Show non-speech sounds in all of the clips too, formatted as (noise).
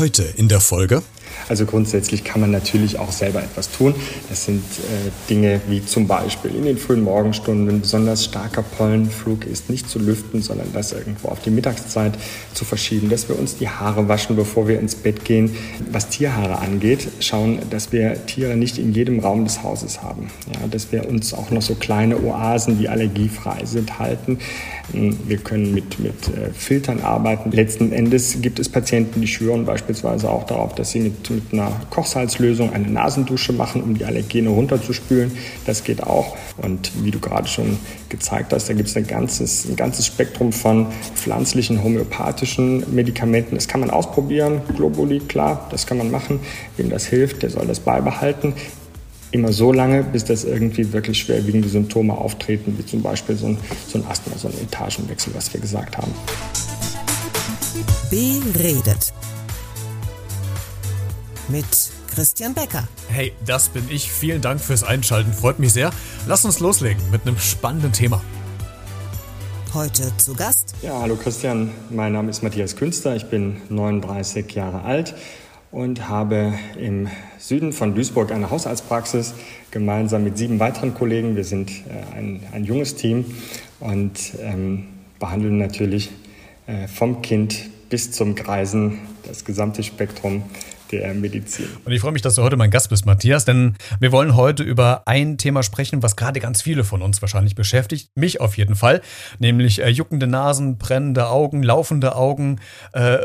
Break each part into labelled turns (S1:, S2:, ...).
S1: Heute in der Folge.
S2: Also grundsätzlich kann man natürlich auch selber etwas tun. Das sind äh, Dinge wie zum Beispiel in den frühen Morgenstunden besonders starker Pollenflug ist nicht zu lüften, sondern das irgendwo auf die Mittagszeit zu verschieben, dass wir uns die Haare waschen, bevor wir ins Bett gehen. Was Tierhaare angeht, schauen, dass wir Tiere nicht in jedem Raum des Hauses haben. Ja, dass wir uns auch noch so kleine Oasen, die allergiefrei sind, halten. Wir können mit, mit äh, Filtern arbeiten. Letzten Endes gibt es Patienten, die schwören beispielsweise auch darauf, dass sie mit, mit einer Kochsalzlösung eine Nasendusche machen, um die Allergene runterzuspülen. Das geht auch. Und wie du gerade schon gezeigt hast, da gibt es ein ganzes, ein ganzes Spektrum von pflanzlichen, homöopathischen Medikamenten. Das kann man ausprobieren. Globuli, klar, das kann man machen. Wem das hilft, der soll das beibehalten immer so lange, bis das irgendwie wirklich schwerwiegende Symptome auftreten, wie zum Beispiel so ein, so ein Asthma, so ein Etagenwechsel, was wir gesagt haben.
S3: Beredet. Mit Christian Becker.
S1: Hey, das bin ich. Vielen Dank fürs Einschalten. Freut mich sehr. Lass uns loslegen mit einem spannenden Thema.
S3: Heute zu Gast.
S2: Ja, hallo Christian. Mein Name ist Matthias Künster. Ich bin 39 Jahre alt und habe im Süden von Duisburg eine Hausarztpraxis gemeinsam mit sieben weiteren Kollegen. Wir sind äh, ein, ein, junges Team und ähm, behandeln natürlich äh, vom Kind bis zum Greisen das gesamte Spektrum der Medizin.
S1: Und ich freue mich, dass du heute mein Gast bist, Matthias, denn wir wollen heute über ein Thema sprechen, was gerade ganz viele von uns wahrscheinlich beschäftigt, mich auf jeden Fall, nämlich äh, juckende Nasen, brennende Augen, laufende Augen, äh,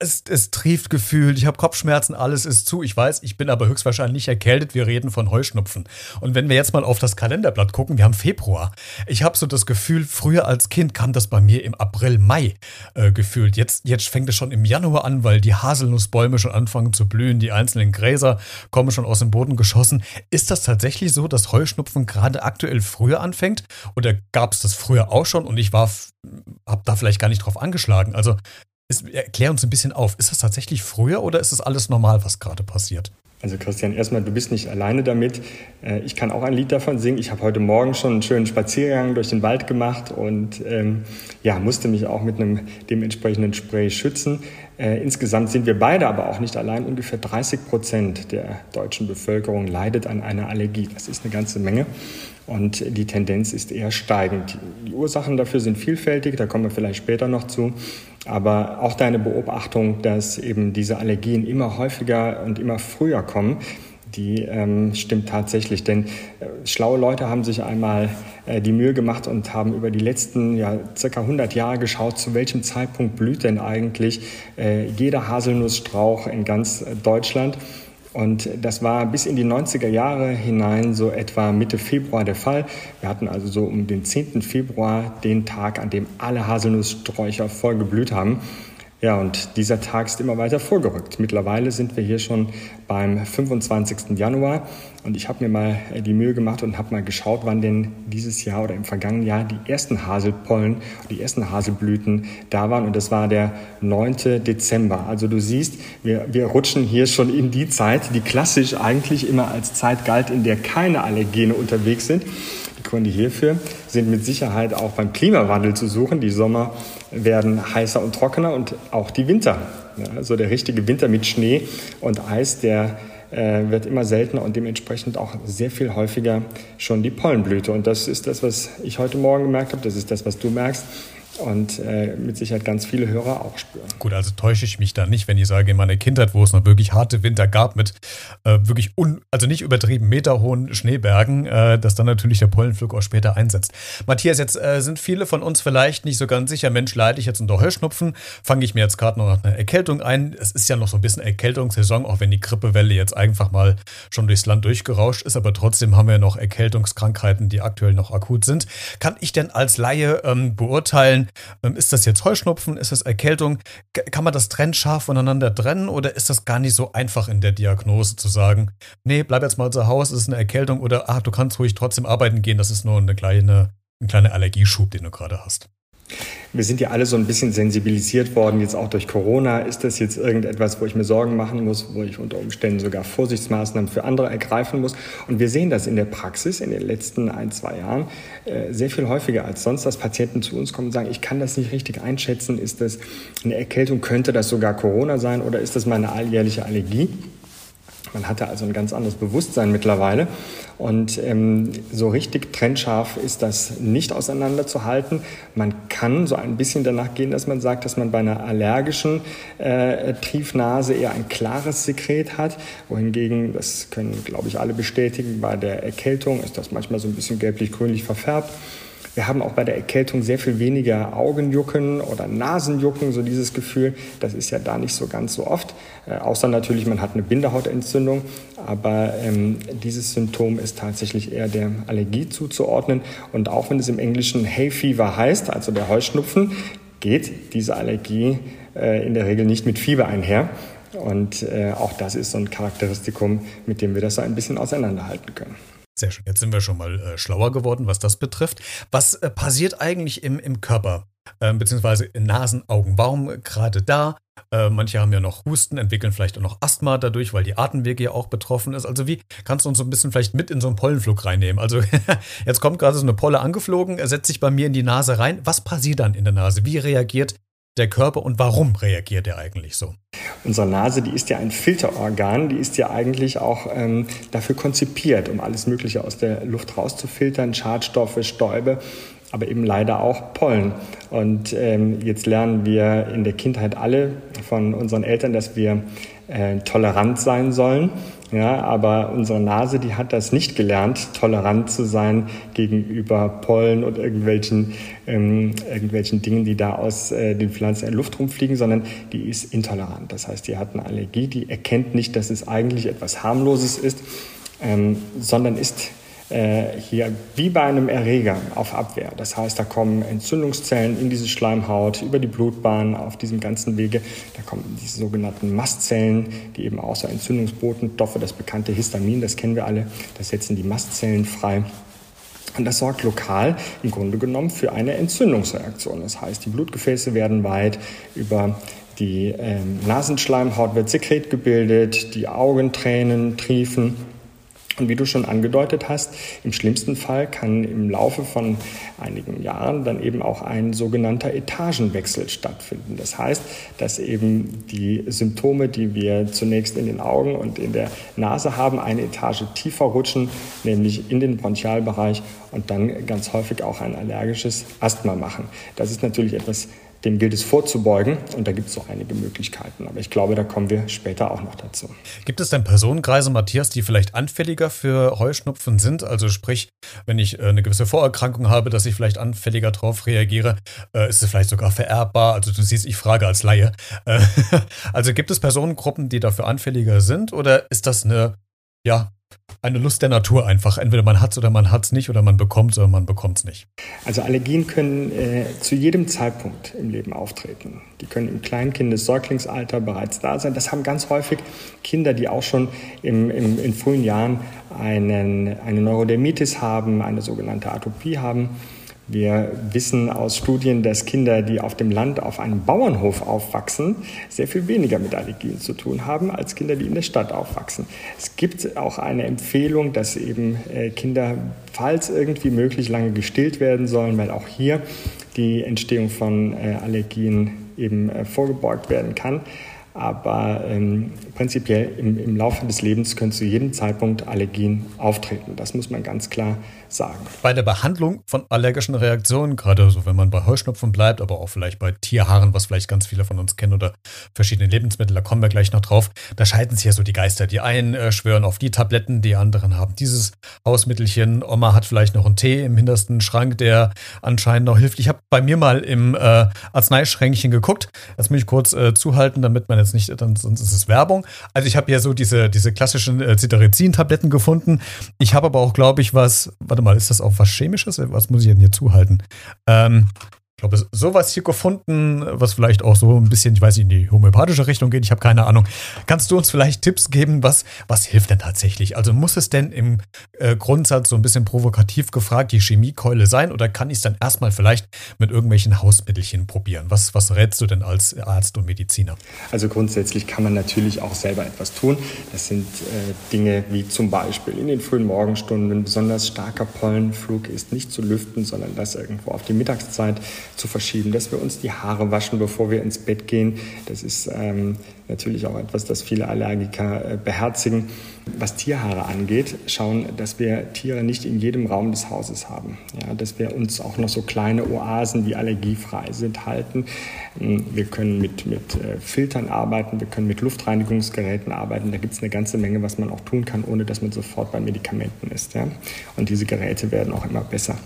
S1: es, es trieft gefühlt, ich habe Kopfschmerzen, alles ist zu. Ich weiß, ich bin aber höchstwahrscheinlich nicht erkältet. Wir reden von Heuschnupfen. Und wenn wir jetzt mal auf das Kalenderblatt gucken, wir haben Februar. Ich habe so das Gefühl, früher als Kind kam das bei mir im April, Mai äh, gefühlt. Jetzt, jetzt fängt es schon im Januar an, weil die Haselnussbäume schon anfangen zu blühen, die einzelnen Gräser kommen schon aus dem Boden geschossen. Ist das tatsächlich so, dass Heuschnupfen gerade aktuell früher anfängt? Oder gab es das früher auch schon und ich war, habe da vielleicht gar nicht drauf angeschlagen? Also ist, erklär uns ein bisschen auf. Ist das tatsächlich früher oder ist das alles normal, was gerade passiert?
S2: Also Christian, erstmal, du bist nicht alleine damit. Äh, ich kann auch ein Lied davon singen. Ich habe heute Morgen schon einen schönen Spaziergang durch den Wald gemacht und ähm, ja, musste mich auch mit einem dementsprechenden Spray schützen. Äh, insgesamt sind wir beide aber auch nicht allein. Ungefähr 30 Prozent der deutschen Bevölkerung leidet an einer Allergie. Das ist eine ganze Menge. Und die Tendenz ist eher steigend. Die Ursachen dafür sind vielfältig, da kommen wir vielleicht später noch zu. Aber auch deine Beobachtung, dass eben diese Allergien immer häufiger und immer früher kommen, die ähm, stimmt tatsächlich. Denn äh, schlaue Leute haben sich einmal äh, die Mühe gemacht und haben über die letzten ja, circa 100 Jahre geschaut, zu welchem Zeitpunkt blüht denn eigentlich äh, jeder Haselnussstrauch in ganz äh, Deutschland. Und das war bis in die 90er Jahre hinein so etwa Mitte Februar der Fall. Wir hatten also so um den 10. Februar den Tag, an dem alle Haselnusssträucher voll geblüht haben. Ja, und dieser Tag ist immer weiter vorgerückt. Mittlerweile sind wir hier schon beim 25. Januar und ich habe mir mal äh, die Mühe gemacht und habe mal geschaut, wann denn dieses Jahr oder im vergangenen Jahr die ersten Haselpollen, die ersten Haselblüten da waren und das war der 9. Dezember. Also du siehst, wir, wir rutschen hier schon in die Zeit, die klassisch eigentlich immer als Zeit galt, in der keine Allergene unterwegs sind. Die Gründe hierfür sind mit Sicherheit auch beim Klimawandel zu suchen. Die Sommer werden heißer und trockener und auch die Winter. Also der richtige Winter mit Schnee und Eis, der äh, wird immer seltener und dementsprechend auch sehr viel häufiger schon die Pollenblüte. Und das ist das, was ich heute Morgen gemerkt habe. Das ist das, was du merkst und äh, mit Sicherheit ganz viele Hörer auch spüren.
S1: Gut, also täusche ich mich da nicht, wenn ich sage, in meiner Kindheit, wo es noch wirklich harte Winter gab mit äh, wirklich, un, also nicht übertrieben meterhohen Schneebergen, äh, dass dann natürlich der Pollenflug auch später einsetzt. Matthias, jetzt äh, sind viele von uns vielleicht nicht so ganz sicher, Mensch, leide ich jetzt unter Heuschnupfen, fange ich mir jetzt gerade noch eine Erkältung ein. Es ist ja noch so ein bisschen Erkältungssaison, auch wenn die Grippewelle jetzt einfach mal schon durchs Land durchgerauscht ist, aber trotzdem haben wir noch Erkältungskrankheiten, die aktuell noch akut sind. Kann ich denn als Laie ähm, beurteilen, ähm, ist das jetzt Heuschnupfen? Ist das Erkältung? Kann man das trennscharf voneinander trennen oder ist das gar nicht so einfach in der Diagnose zu sagen, nee, bleib jetzt mal zu Hause, es ist eine Erkältung oder ach, du kannst ruhig trotzdem arbeiten gehen, das ist nur eine kleine, ein kleiner Allergieschub, den du gerade hast?
S2: Wir sind ja alle so ein bisschen sensibilisiert worden, jetzt auch durch Corona. Ist das jetzt irgendetwas, wo ich mir Sorgen machen muss, wo ich unter Umständen sogar Vorsichtsmaßnahmen für andere ergreifen muss? Und wir sehen das in der Praxis in den letzten ein, zwei Jahren äh, sehr viel häufiger als sonst, dass Patienten zu uns kommen und sagen, ich kann das nicht richtig einschätzen. Ist das eine Erkältung? Könnte das sogar Corona sein oder ist das meine alljährliche Allergie? Man hatte also ein ganz anderes Bewusstsein mittlerweile. Und ähm, so richtig trennscharf ist das nicht auseinanderzuhalten. Man kann so ein bisschen danach gehen, dass man sagt, dass man bei einer allergischen äh, Triefnase eher ein klares Sekret hat, wohingegen, das können, glaube ich, alle bestätigen, bei der Erkältung ist das manchmal so ein bisschen gelblich-grünlich verfärbt. Wir haben auch bei der Erkältung sehr viel weniger Augenjucken oder Nasenjucken, so dieses Gefühl. Das ist ja da nicht so ganz so oft, äh, außer natürlich, man hat eine Bindehautentzündung. Aber ähm, dieses Symptom ist tatsächlich eher der Allergie zuzuordnen. Und auch wenn es im Englischen Hay Fever heißt, also der Heuschnupfen, geht diese Allergie äh, in der Regel nicht mit Fieber einher. Und äh, auch das ist so ein Charakteristikum, mit dem wir das so ein bisschen auseinanderhalten können.
S1: Sehr schön. Jetzt sind wir schon mal äh, schlauer geworden, was das betrifft. Was äh, passiert eigentlich im, im Körper, äh, beziehungsweise in Nasen, Augen? Warum gerade da? Äh, manche haben ja noch Husten, entwickeln vielleicht auch noch Asthma dadurch, weil die Atemwege ja auch betroffen ist. Also wie kannst du uns so ein bisschen vielleicht mit in so einen Pollenflug reinnehmen? Also (laughs) jetzt kommt gerade so eine Polle angeflogen, setzt sich bei mir in die Nase rein. Was passiert dann in der Nase? Wie reagiert der Körper und warum reagiert er eigentlich so?
S2: Unsere Nase, die ist ja ein Filterorgan, die ist ja eigentlich auch ähm, dafür konzipiert, um alles Mögliche aus der Luft rauszufiltern, Schadstoffe, Stäube, aber eben leider auch Pollen. Und ähm, jetzt lernen wir in der Kindheit alle von unseren Eltern, dass wir äh, tolerant sein sollen. Ja, aber unsere Nase, die hat das nicht gelernt, tolerant zu sein gegenüber Pollen und irgendwelchen, ähm, irgendwelchen Dingen, die da aus äh, den Pflanzen in Luft rumfliegen, sondern die ist intolerant. Das heißt, die hat eine Allergie, die erkennt nicht, dass es eigentlich etwas harmloses ist, ähm, sondern ist hier wie bei einem Erreger auf Abwehr. Das heißt, da kommen Entzündungszellen in diese Schleimhaut über die Blutbahn auf diesem ganzen Wege. Da kommen diese sogenannten Mastzellen, die eben außer Entzündungsbotenstoffe, das bekannte Histamin, das kennen wir alle, das setzen die Mastzellen frei. Und das sorgt lokal im Grunde genommen für eine Entzündungsreaktion. Das heißt, die Blutgefäße werden weit über die ähm, Nasenschleimhaut wird Sekret gebildet, die Augentränen triefen und wie du schon angedeutet hast, im schlimmsten Fall kann im Laufe von einigen Jahren dann eben auch ein sogenannter Etagenwechsel stattfinden. Das heißt, dass eben die Symptome, die wir zunächst in den Augen und in der Nase haben, eine Etage tiefer rutschen, nämlich in den Bronchialbereich und dann ganz häufig auch ein allergisches Asthma machen. Das ist natürlich etwas dem gilt es vorzubeugen und da gibt es so einige Möglichkeiten. Aber ich glaube, da kommen wir später auch noch dazu.
S1: Gibt es denn Personenkreise, Matthias, die vielleicht anfälliger für Heuschnupfen sind? Also sprich, wenn ich äh, eine gewisse Vorerkrankung habe, dass ich vielleicht anfälliger darauf reagiere, äh, ist es vielleicht sogar vererbbar? Also du siehst, ich frage als Laie. Äh, (laughs) also gibt es Personengruppen, die dafür anfälliger sind oder ist das eine ja, eine Lust der Natur einfach. Entweder man hat es oder man hat es nicht oder man bekommt es oder man bekommt es nicht.
S2: Also Allergien können äh, zu jedem Zeitpunkt im Leben auftreten. Die können im Kleinkindes-, Säuglingsalter bereits da sein. Das haben ganz häufig Kinder, die auch schon im, im, in frühen Jahren einen, eine Neurodermitis haben, eine sogenannte Atopie haben wir wissen aus Studien, dass Kinder, die auf dem Land auf einem Bauernhof aufwachsen, sehr viel weniger mit Allergien zu tun haben als Kinder, die in der Stadt aufwachsen. Es gibt auch eine Empfehlung, dass eben äh, Kinder, falls irgendwie möglich, lange gestillt werden sollen, weil auch hier die Entstehung von äh, Allergien eben äh, vorgebeugt werden kann. Aber ähm, prinzipiell im, im Laufe des Lebens können zu jedem Zeitpunkt Allergien auftreten. Das muss man ganz klar sagen.
S1: Bei der Behandlung von allergischen Reaktionen, gerade so wenn man bei Heuschnupfen bleibt, aber auch vielleicht bei Tierhaaren, was vielleicht ganz viele von uns kennen, oder verschiedene Lebensmittel, da kommen wir gleich noch drauf, da scheiden sich ja so die Geister. Die einen äh, schwören auf die Tabletten, die anderen haben dieses Hausmittelchen. Oma hat vielleicht noch einen Tee im hintersten Schrank, der anscheinend noch hilft. Ich habe bei mir mal im äh, Arzneischränkchen geguckt. Das muss ich kurz äh, zuhalten, damit man jetzt nicht, dann, sonst ist es Werbung. Also ich habe ja so diese, diese klassischen äh, Cetirizin-Tabletten gefunden. Ich habe aber auch, glaube ich, was, warte warte mal, ist das auch was Chemisches? Was muss ich denn hier zuhalten? Ähm, glaube, sowas hier gefunden, was vielleicht auch so ein bisschen, ich weiß nicht, in die homöopathische Richtung geht. Ich habe keine Ahnung. Kannst du uns vielleicht Tipps geben, was, was hilft denn tatsächlich? Also muss es denn im äh, Grundsatz so ein bisschen provokativ gefragt die Chemiekeule sein oder kann ich es dann erstmal vielleicht mit irgendwelchen Hausmittelchen probieren? Was, was rätst du denn als Arzt und Mediziner?
S2: Also grundsätzlich kann man natürlich auch selber etwas tun. Das sind äh, Dinge wie zum Beispiel in den frühen Morgenstunden, wenn besonders starker Pollenflug ist, nicht zu lüften, sondern das irgendwo auf die Mittagszeit zu verschieben, dass wir uns die Haare waschen, bevor wir ins Bett gehen. Das ist ähm, natürlich auch etwas, das viele Allergiker äh, beherzigen. Was Tierhaare angeht, schauen, dass wir Tiere nicht in jedem Raum des Hauses haben. Ja, dass wir uns auch noch so kleine Oasen, die allergiefrei sind, halten. Ähm, wir können mit, mit äh, Filtern arbeiten, wir können mit Luftreinigungsgeräten arbeiten. Da gibt es eine ganze Menge, was man auch tun kann, ohne dass man sofort bei Medikamenten ist. Ja? Und diese Geräte werden auch immer besser.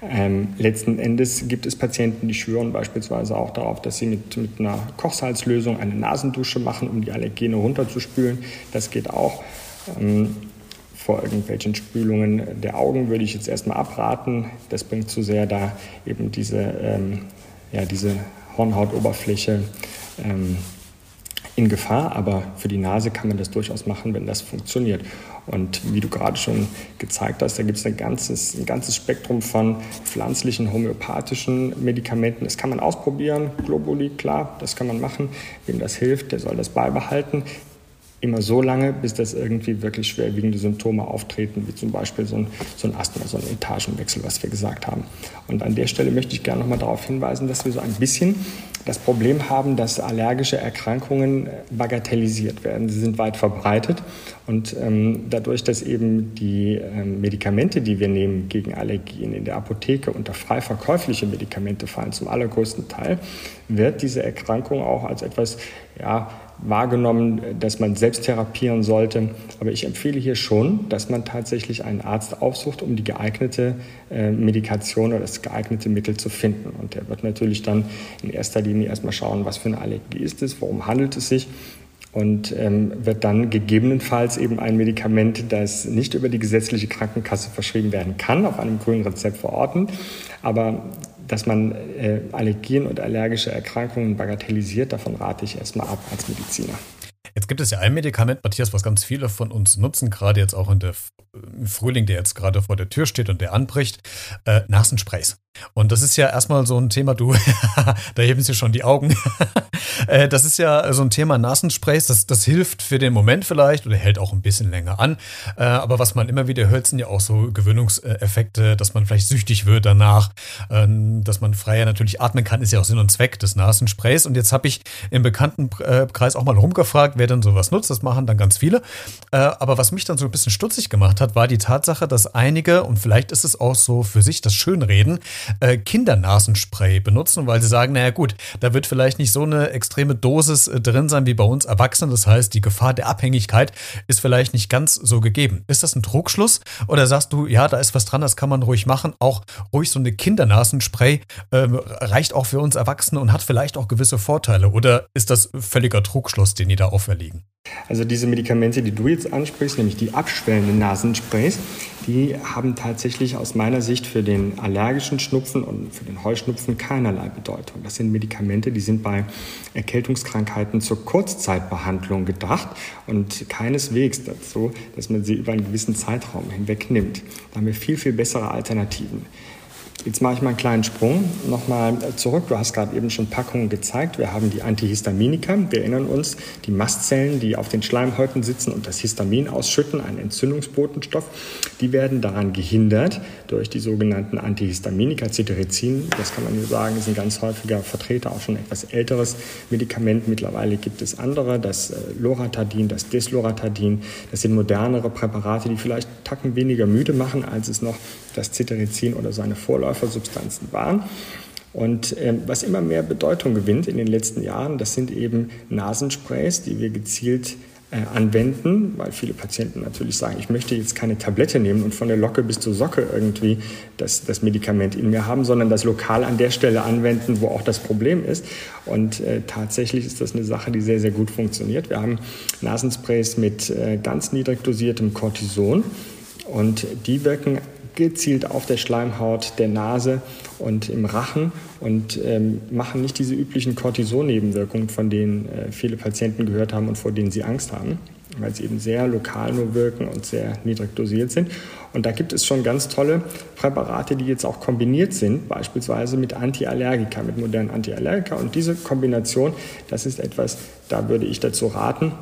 S2: Ähm, letzten Endes gibt es Patienten, die schwören beispielsweise auch darauf, dass sie mit, mit einer Kochsalzlösung eine Nasendusche machen, um die Allergene runterzuspülen. Das geht auch. Ähm, vor irgendwelchen Spülungen der Augen würde ich jetzt erstmal abraten. Das bringt zu sehr, da eben diese, ähm, ja, diese Hornhautoberfläche ähm, in Gefahr, aber für die Nase kann man das durchaus machen, wenn das funktioniert. Und wie du gerade schon gezeigt hast, da gibt es ein ganzes, ein ganzes Spektrum von pflanzlichen, homöopathischen Medikamenten. Das kann man ausprobieren. Globuli, klar, das kann man machen. Wem das hilft, der soll das beibehalten immer so lange, bis das irgendwie wirklich schwerwiegende Symptome auftreten, wie zum Beispiel so ein, so ein Asthma, so ein Etagenwechsel, was wir gesagt haben. Und an der Stelle möchte ich gerne nochmal darauf hinweisen, dass wir so ein bisschen das Problem haben, dass allergische Erkrankungen bagatellisiert werden. Sie sind weit verbreitet und ähm, dadurch, dass eben die ähm, Medikamente, die wir nehmen gegen Allergien in der Apotheke unter frei verkäufliche Medikamente fallen, zum allergrößten Teil, wird diese Erkrankung auch als etwas ja, wahrgenommen, dass man selbst therapieren sollte. Aber ich empfehle hier schon, dass man tatsächlich einen Arzt aufsucht, um die geeignete äh, Medikation oder das geeignete Mittel zu finden. Und der wird natürlich dann in erster Linie erstmal schauen, was für eine Allergie ist es, worum handelt es sich und ähm, wird dann gegebenenfalls eben ein Medikament, das nicht über die gesetzliche Krankenkasse verschrieben werden kann, auf einem grünen Rezept verorten. Aber dass man äh, Allergien und allergische Erkrankungen bagatellisiert, davon rate ich erstmal ab als Mediziner.
S1: Jetzt gibt es ja ein Medikament, Matthias, was ganz viele von uns nutzen, gerade jetzt auch in der, im Frühling, der jetzt gerade vor der Tür steht und der anbricht, äh, Nasensprays. Und das ist ja erstmal so ein Thema, du, (laughs) da heben sie schon die Augen. Äh, das ist ja so ein Thema Nasensprays, das, das hilft für den Moment vielleicht oder hält auch ein bisschen länger an. Äh, aber was man immer wieder hört, sind ja auch so Gewöhnungseffekte, dass man vielleicht süchtig wird danach, ähm, dass man freier natürlich atmen kann, ist ja auch Sinn und Zweck des Nasensprays. Und jetzt habe ich im Bekanntenkreis auch mal rumgefragt, wer denn sowas nutzt. Das machen dann ganz viele. Äh, aber was mich dann so ein bisschen stutzig gemacht hat, war die Tatsache, dass einige, und vielleicht ist es auch so für sich das Schönreden, äh, Kindernasenspray benutzen, weil sie sagen, naja gut, da wird vielleicht nicht so eine extreme Dosis äh, drin sein wie bei uns Erwachsenen. Das heißt, die Gefahr der Abhängigkeit ist vielleicht nicht ganz so gegeben. Ist das ein Trugschluss? Oder sagst du, ja, da ist was dran, das kann man ruhig machen. Auch ruhig so eine Kindernasenspray äh, reicht auch für uns Erwachsene und hat vielleicht auch gewisse Vorteile. Oder ist das völliger Trugschluss, den ihr da auferlegen?
S2: Also diese Medikamente, die du jetzt ansprichst, nämlich die abschwellenden Nasensprays, die haben tatsächlich aus meiner Sicht für den allergischen Schnupfen und für den Heuschnupfen keinerlei Bedeutung. Das sind Medikamente, die sind bei Erkältungskrankheiten zur Kurzzeitbehandlung gedacht und keineswegs dazu, dass man sie über einen gewissen Zeitraum hinweg nimmt. Da haben wir viel, viel bessere Alternativen. Jetzt mache ich mal einen kleinen Sprung nochmal zurück. Du hast gerade eben schon Packungen gezeigt. Wir haben die Antihistaminika. Wir erinnern uns, die Mastzellen, die auf den Schleimhäuten sitzen und das Histamin ausschütten, ein Entzündungsbotenstoff, die werden daran gehindert durch die sogenannten Antihistaminika. Cetirizin, das kann man hier sagen, ist ein ganz häufiger Vertreter, auch schon etwas älteres Medikament. Mittlerweile gibt es andere, das äh, Loratadin, das Desloratadin. Das sind modernere Präparate, die vielleicht Tacken weniger müde machen, als es noch das Cetirizin oder seine Vorläufer Vorläufersubstanzen waren. Und ähm, was immer mehr Bedeutung gewinnt in den letzten Jahren, das sind eben Nasensprays, die wir gezielt äh, anwenden, weil viele Patienten natürlich sagen, ich möchte jetzt keine Tablette nehmen und von der Locke bis zur Socke irgendwie das, das Medikament in mir haben, sondern das lokal an der Stelle anwenden, wo auch das Problem ist. Und äh, tatsächlich ist das eine Sache, die sehr, sehr gut funktioniert. Wir haben Nasensprays mit äh, ganz niedrig dosiertem Cortison und die wirken gezielt auf der Schleimhaut der Nase und im Rachen und ähm, machen nicht diese üblichen Cortison-Nebenwirkungen, von denen äh, viele Patienten gehört haben und vor denen sie Angst haben, weil sie eben sehr lokal nur wirken und sehr niedrig dosiert sind. Und da gibt es schon ganz tolle Präparate, die jetzt auch kombiniert sind, beispielsweise mit Antiallergika, mit modernen Antiallergika. Und diese Kombination, das ist etwas, da würde ich dazu raten,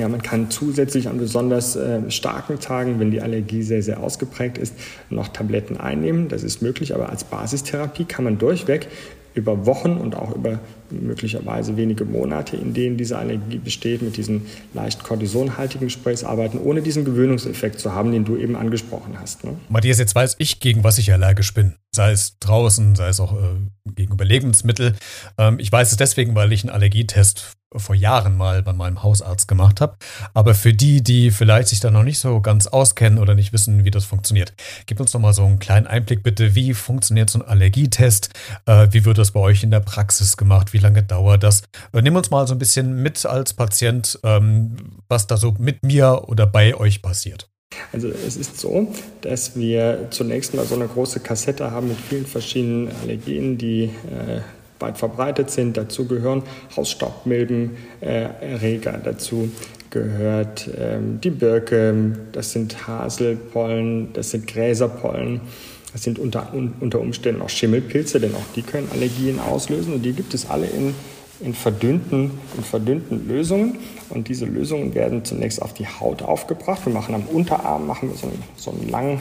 S2: ja, man kann zusätzlich an besonders äh, starken Tagen, wenn die Allergie sehr, sehr ausgeprägt ist, noch Tabletten einnehmen. Das ist möglich, aber als Basistherapie kann man durchweg über Wochen und auch über möglicherweise wenige Monate, in denen diese Allergie besteht, mit diesen leicht kortisonhaltigen Sprays arbeiten, ohne diesen Gewöhnungseffekt zu haben, den du eben angesprochen hast. Ne?
S1: Matthias, jetzt weiß ich, gegen was ich allergisch bin. Sei es draußen, sei es auch äh, gegenüber Lebensmittel. Ähm, ich weiß es deswegen, weil ich einen Allergietest vor Jahren mal bei meinem Hausarzt gemacht habe. Aber für die, die vielleicht sich da noch nicht so ganz auskennen oder nicht wissen, wie das funktioniert, gib uns noch mal so einen kleinen Einblick bitte. Wie funktioniert so ein Allergietest? Äh, wie wird das bei euch in der Praxis gemacht? Wie lange dauert das? Äh, nimm uns mal so ein bisschen mit als Patient, ähm, was da so mit mir oder bei euch passiert.
S2: Also es ist so, dass wir zunächst mal so eine große Kassette haben mit vielen verschiedenen Allergenen, die äh, weit verbreitet sind. Dazu gehören Hausstaubmilbenerreger, äh, dazu gehört ähm, die Birke, das sind Haselpollen, das sind Gräserpollen. Das sind unter, unter Umständen auch Schimmelpilze, denn auch die können Allergien auslösen. Und die gibt es alle in, in, verdünnten, in verdünnten Lösungen. Und diese Lösungen werden zunächst auf die Haut aufgebracht. Wir machen am Unterarm machen wir so einen, so einen langen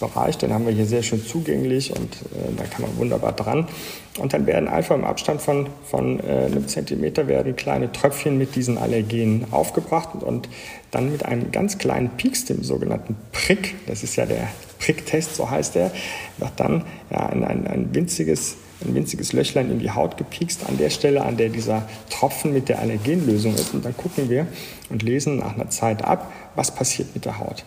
S2: Bereich, den haben wir hier sehr schön zugänglich und äh, da kann man wunderbar dran. Und dann werden einfach im Abstand von, von äh, einem Zentimeter werden kleine Tröpfchen mit diesen Allergenen aufgebracht und dann mit einem ganz kleinen Pieks, dem sogenannten Prick, das ist ja der Pricktest, so heißt der, wird dann ja, ein, ein, ein winziges ein winziges Löchlein in die Haut gepiekst, an der Stelle, an der dieser Tropfen mit der Allergenlösung ist. Und dann gucken wir und lesen nach einer Zeit ab, was passiert mit der Haut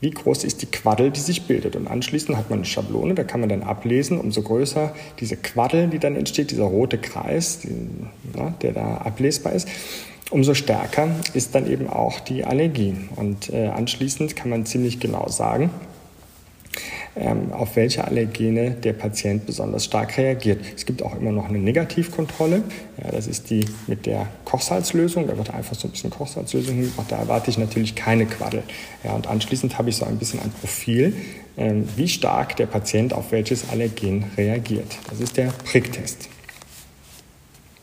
S2: wie groß ist die Quaddel, die sich bildet. Und anschließend hat man eine Schablone, da kann man dann ablesen, umso größer diese Quaddel, die dann entsteht, dieser rote Kreis, die, na, der da ablesbar ist, umso stärker ist dann eben auch die Allergie. Und äh, anschließend kann man ziemlich genau sagen, auf welche Allergene der Patient besonders stark reagiert. Es gibt auch immer noch eine Negativkontrolle. Ja, das ist die mit der Kochsalzlösung. Da wird einfach so ein bisschen Kochsalzlösung hingebracht. Da erwarte ich natürlich keine Quaddel. Ja, und anschließend habe ich so ein bisschen ein Profil, ähm, wie stark der Patient auf welches Allergen reagiert. Das ist der Pricktest.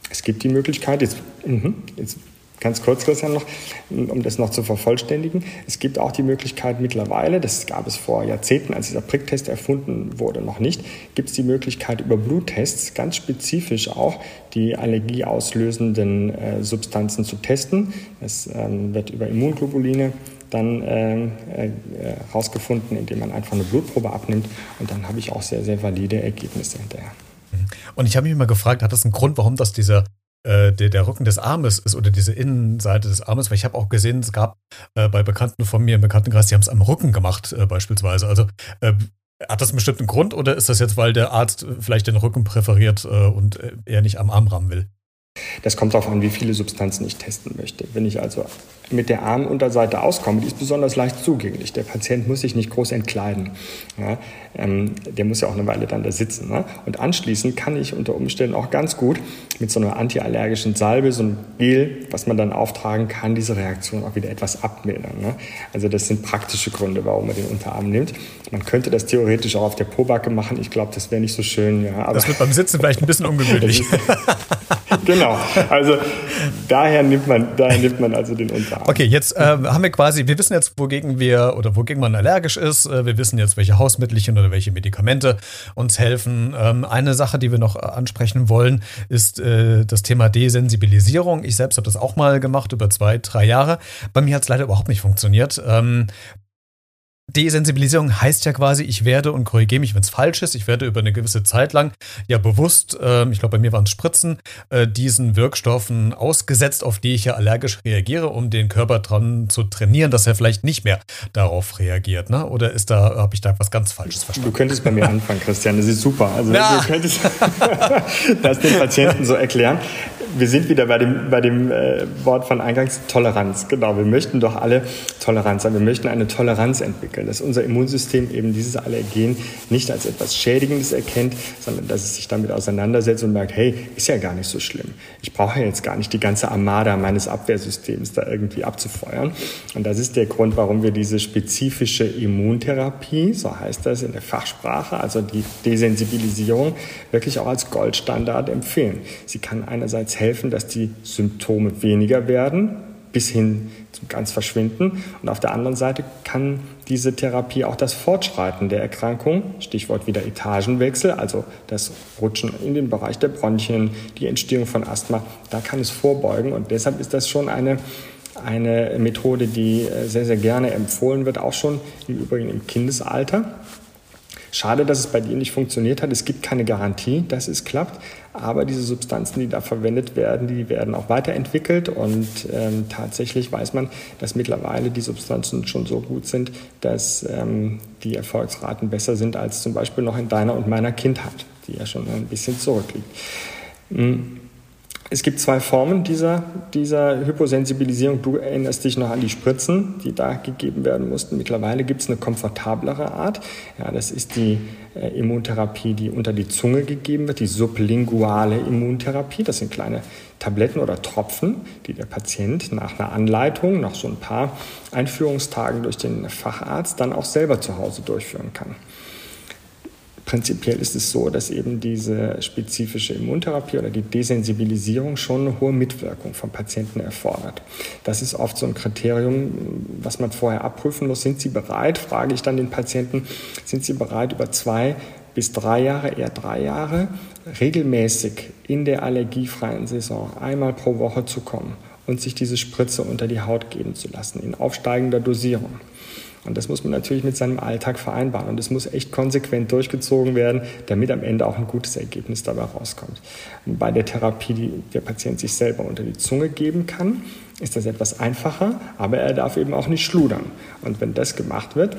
S2: Es gibt die Möglichkeit, jetzt, mh, jetzt Ganz kurz, Christian, noch, um das noch zu vervollständigen. Es gibt auch die Möglichkeit mittlerweile, das gab es vor Jahrzehnten, als dieser Pricktest erfunden wurde, noch nicht, gibt es die Möglichkeit über Bluttests ganz spezifisch auch die allergieauslösenden äh, Substanzen zu testen. Es ähm, wird über Immunglobuline dann ähm, äh, herausgefunden, indem man einfach eine Blutprobe abnimmt und dann habe ich auch sehr, sehr valide Ergebnisse hinterher.
S1: Und ich habe mich immer gefragt, hat das einen Grund, warum das dieser äh, der, der Rücken des Armes ist oder diese Innenseite des Armes, weil ich habe auch gesehen, es gab äh, bei Bekannten von mir im Bekanntenkreis, die haben es am Rücken gemacht äh, beispielsweise. Also äh, hat das einen bestimmten Grund oder ist das jetzt, weil der Arzt vielleicht den Rücken präferiert äh, und er nicht am Arm rammen will?
S2: Das kommt darauf an, wie viele Substanzen ich testen möchte. Wenn ich also mit der Armunterseite auskomme, die ist besonders leicht zugänglich. Der Patient muss sich nicht groß entkleiden. Ja, ähm, der muss ja auch eine Weile dann da sitzen. Ne? Und anschließend kann ich unter Umständen auch ganz gut mit so einer antiallergischen Salbe, so einem Gel, was man dann auftragen kann, diese Reaktion auch wieder etwas abmildern. Ne? Also das sind praktische Gründe, warum man den Unterarm nimmt. Man könnte das theoretisch auch auf der Pobacke machen. Ich glaube, das wäre nicht so schön. Ja,
S1: das wird beim Sitzen vielleicht ein bisschen ungemütlich. (laughs) (laughs)
S2: genau. Also daher nimmt man, daher nimmt man also den Unterarm.
S1: Okay, jetzt äh, haben wir quasi, wir wissen jetzt, wogegen wir oder wogegen man allergisch ist. Äh, wir wissen jetzt, welche Hausmittelchen oder welche Medikamente uns helfen. Ähm, eine Sache, die wir noch ansprechen wollen, ist äh, das Thema Desensibilisierung. Ich selbst habe das auch mal gemacht über zwei, drei Jahre. Bei mir hat es leider überhaupt nicht funktioniert. Ähm, Desensibilisierung heißt ja quasi, ich werde und korrigiere mich, wenn es falsch ist. Ich werde über eine gewisse Zeit lang ja bewusst, äh, ich glaube, bei mir waren es Spritzen, äh, diesen Wirkstoffen ausgesetzt, auf die ich ja allergisch reagiere, um den Körper dran zu trainieren, dass er vielleicht nicht mehr darauf reagiert. Ne? Oder ist da, habe ich da was ganz Falsches verstanden?
S2: Du könntest bei mir (laughs) anfangen, Christian. Das ist super. Also ja. du könntest (laughs) das den Patienten so erklären wir sind wieder bei dem, bei dem äh, Wort von Eingangs Toleranz. Genau, wir möchten doch alle Toleranz haben. Wir möchten eine Toleranz entwickeln, dass unser Immunsystem eben dieses Allergen nicht als etwas Schädigendes erkennt, sondern dass es sich damit auseinandersetzt und merkt, hey, ist ja gar nicht so schlimm. Ich brauche ja jetzt gar nicht die ganze Armada meines Abwehrsystems da irgendwie abzufeuern. Und das ist der Grund, warum wir diese spezifische Immuntherapie, so heißt das in der Fachsprache, also die Desensibilisierung, wirklich auch als Goldstandard empfehlen. Sie kann einerseits helfen, dass die Symptome weniger werden, bis hin zum ganz Verschwinden. Und auf der anderen Seite kann diese Therapie auch das Fortschreiten der Erkrankung, Stichwort wieder Etagenwechsel, also das Rutschen in den Bereich der Bronchien, die Entstehung von Asthma, da kann es vorbeugen. Und deshalb ist das schon eine eine Methode, die äh, sehr, sehr gerne empfohlen wird, auch schon im Übrigen im Kindesalter. Schade, dass es bei dir nicht funktioniert hat. Es gibt keine Garantie, dass es klappt. Aber diese Substanzen, die da verwendet werden, die werden auch weiterentwickelt. Und ähm, tatsächlich weiß man, dass mittlerweile die Substanzen schon so gut sind, dass ähm, die Erfolgsraten besser sind als zum Beispiel noch in deiner und meiner Kindheit, die ja schon ein bisschen zurückliegt. Hm. Es gibt zwei Formen dieser, dieser Hyposensibilisierung. Du erinnerst dich noch an die Spritzen, die da gegeben werden mussten. Mittlerweile gibt es eine komfortablere Art. Ja, das ist die äh, Immuntherapie, die unter die Zunge gegeben wird, die sublinguale Immuntherapie. Das sind kleine Tabletten oder Tropfen, die der Patient nach einer Anleitung, nach so ein paar Einführungstagen durch den Facharzt dann auch selber zu Hause durchführen kann. Prinzipiell ist es so, dass eben diese spezifische Immuntherapie oder die Desensibilisierung schon eine hohe Mitwirkung vom Patienten erfordert. Das ist oft so ein Kriterium, was man vorher abprüfen muss. Sind Sie bereit, frage ich dann den Patienten, sind Sie bereit, über zwei bis drei Jahre, eher drei Jahre, regelmäßig in der allergiefreien Saison einmal pro Woche zu kommen und sich diese Spritze unter die Haut geben zu lassen, in aufsteigender Dosierung. Und das muss man natürlich mit seinem Alltag vereinbaren. Und es muss echt konsequent durchgezogen werden, damit am Ende auch ein gutes Ergebnis dabei rauskommt. Bei der Therapie, die der Patient sich selber unter die Zunge geben kann, ist das etwas einfacher, aber er darf eben auch nicht schludern. Und wenn das gemacht wird,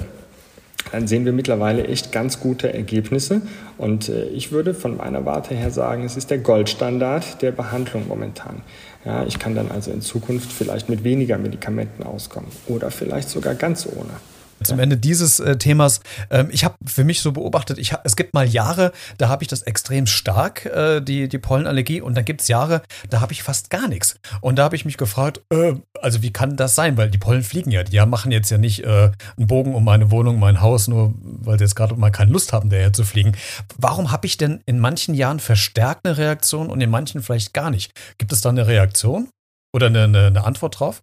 S2: dann sehen wir mittlerweile echt ganz gute Ergebnisse. Und äh, ich würde von meiner Warte her sagen, es ist der Goldstandard der Behandlung momentan. Ja, ich kann dann also in Zukunft vielleicht mit weniger Medikamenten auskommen oder vielleicht sogar ganz ohne.
S1: Zum Ende dieses äh, Themas. Ähm, ich habe für mich so beobachtet, ich es gibt mal Jahre, da habe ich das extrem stark, äh, die, die Pollenallergie, und dann gibt es Jahre, da habe ich fast gar nichts. Und da habe ich mich gefragt, äh, also wie kann das sein? Weil die Pollen fliegen ja, die machen jetzt ja nicht äh, einen Bogen um meine Wohnung, mein Haus, nur weil sie jetzt gerade mal keine Lust haben, daher zu fliegen. Warum habe ich denn in manchen Jahren verstärkt eine Reaktion und in manchen vielleicht gar nicht? Gibt es da eine Reaktion oder eine, eine, eine Antwort drauf?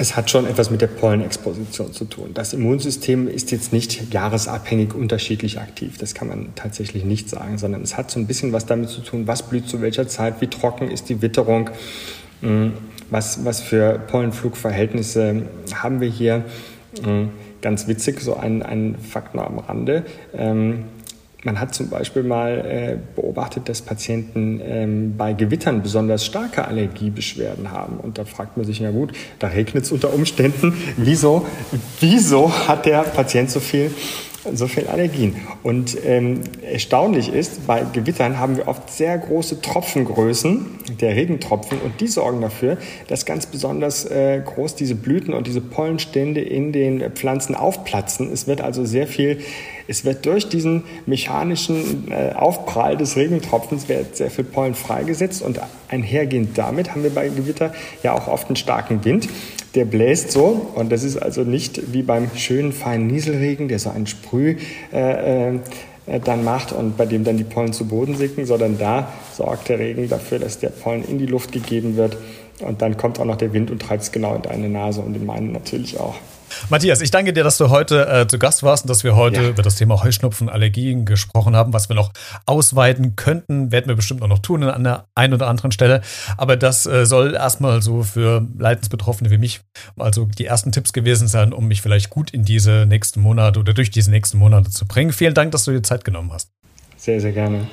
S2: Es hat schon etwas mit der Pollenexposition zu tun. Das Immunsystem ist jetzt nicht jahresabhängig unterschiedlich aktiv. Das kann man tatsächlich nicht sagen, sondern es hat so ein bisschen was damit zu tun, was blüht zu welcher Zeit, wie trocken ist die Witterung, hm, was, was für Pollenflugverhältnisse haben wir hier. Hm, ganz witzig, so ein, ein Fakt noch am Rande. Man hat zum Beispiel mal äh, beobachtet, dass Patienten ähm, bei Gewittern besonders starke Allergiebeschwerden haben. Und da fragt man sich, ja gut, da regnet es unter Umständen. Wieso, wieso hat der Patient so viel so viel Allergien. Und ähm, erstaunlich ist, bei Gewittern haben wir oft sehr große Tropfengrößen, der Regentropfen, und die sorgen dafür, dass ganz besonders äh, groß diese Blüten und diese Pollenstände in den Pflanzen aufplatzen. Es wird also sehr viel, es wird durch diesen mechanischen äh, Aufprall des Regentropfens wird sehr viel Pollen freigesetzt und einhergehend damit haben wir bei Gewitter ja auch oft einen starken Wind der bläst so und das ist also nicht wie beim schönen feinen Nieselregen, der so einen Sprüh äh, äh, dann macht und bei dem dann die Pollen zu Boden sinken, sondern da sorgt der Regen dafür, dass der Pollen in die Luft gegeben wird und dann kommt auch noch der Wind und treibt es genau in deine Nase und in meinen natürlich auch.
S1: Matthias, ich danke dir, dass du heute äh, zu Gast warst und dass wir heute ja. über das Thema Heuschnupfen, Allergien gesprochen haben. Was wir noch ausweiten könnten, werden wir bestimmt auch noch tun an der einen oder anderen Stelle. Aber das äh, soll erstmal so für Leidensbetroffene wie mich also die ersten Tipps gewesen sein, um mich vielleicht gut in diese nächsten Monate oder durch diese nächsten Monate zu bringen. Vielen Dank, dass du dir Zeit genommen hast.
S2: Sehr, sehr gerne.